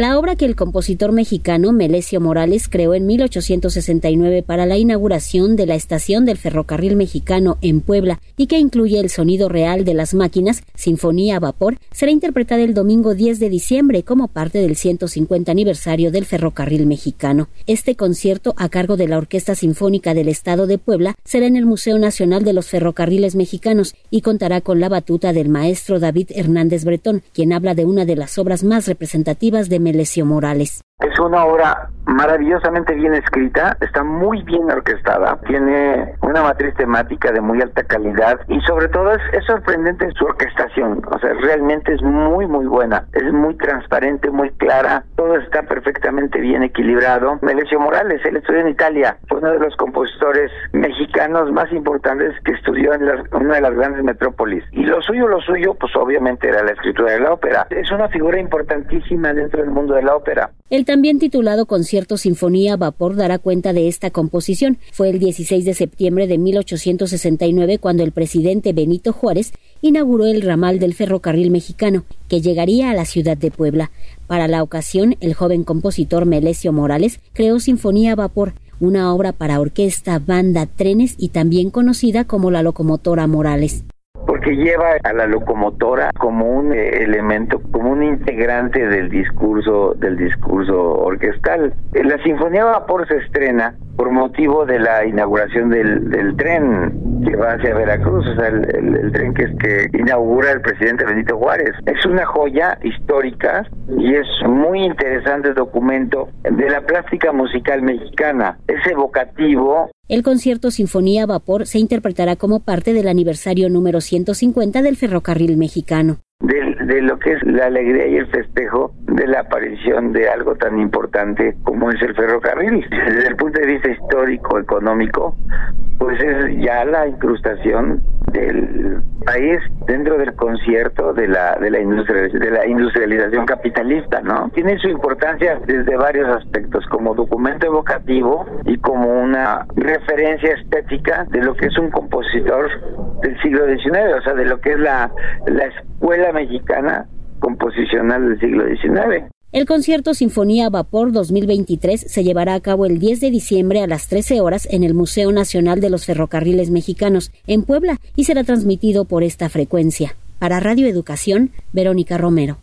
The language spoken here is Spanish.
La obra que el compositor mexicano Melesio Morales creó en 1869 para la inauguración de la estación del ferrocarril mexicano en Puebla y que incluye el sonido real de las máquinas, Sinfonía a Vapor, será interpretada el domingo 10 de diciembre como parte del 150 aniversario del ferrocarril mexicano. Este concierto, a cargo de la Orquesta Sinfónica del Estado de Puebla, será en el Museo Nacional de los Ferrocarriles Mexicanos y contará con la batuta del maestro David Hernández Bretón, quien habla de una de las obras más representativas de Melesio Morales. Es una obra maravillosamente bien escrita, está muy bien orquestada, tiene una matriz temática de muy alta calidad y sobre todo es, es, sorprendente su orquestación, o sea, realmente es muy muy buena, es muy transparente, muy clara, todo está bien equilibrado. Melesio Morales, él estudió en Italia, fue uno de los compositores mexicanos más importantes que estudió en una de las grandes metrópolis y lo suyo, lo suyo, pues obviamente era la escritura de la ópera. Es una figura importantísima dentro del mundo de la ópera. El también titulado Concierto Sinfonía Vapor dará cuenta de esta composición. Fue el 16 de septiembre de 1869 cuando el presidente Benito Juárez inauguró el ramal del ferrocarril mexicano, que llegaría a la ciudad de Puebla. Para la ocasión, el joven compositor Melesio Morales creó Sinfonía Vapor, una obra para orquesta, banda, trenes y también conocida como la locomotora Morales porque lleva a la locomotora como un eh, elemento, como un integrante del discurso del discurso orquestal. La Sinfonía Vapor se estrena por motivo de la inauguración del, tren que va hacia Veracruz, o sea, el, tren que, que inaugura el presidente Benito Juárez. Es una joya histórica y es muy interesante documento de la plástica musical mexicana. Es evocativo el concierto Sinfonía Vapor se interpretará como parte del aniversario número 150 del ferrocarril mexicano. De, lo que es la alegría y el festejo de la aparición de algo tan importante como es el ferrocarril. Desde el punto de vista histórico, económico, pues es ya la incrustación del país dentro del concierto de la de la industria de la industrialización capitalista, ¿no? Tiene su importancia desde varios aspectos como documento evocativo y como una referencia estética de lo que es un compositor del siglo XIX, o sea, de lo que es la la escuela mexicana composicional del siglo XIX. El concierto Sinfonía Vapor 2023 se llevará a cabo el 10 de diciembre a las 13 horas en el Museo Nacional de los Ferrocarriles Mexicanos, en Puebla, y será transmitido por esta frecuencia. Para Radio Educación, Verónica Romero.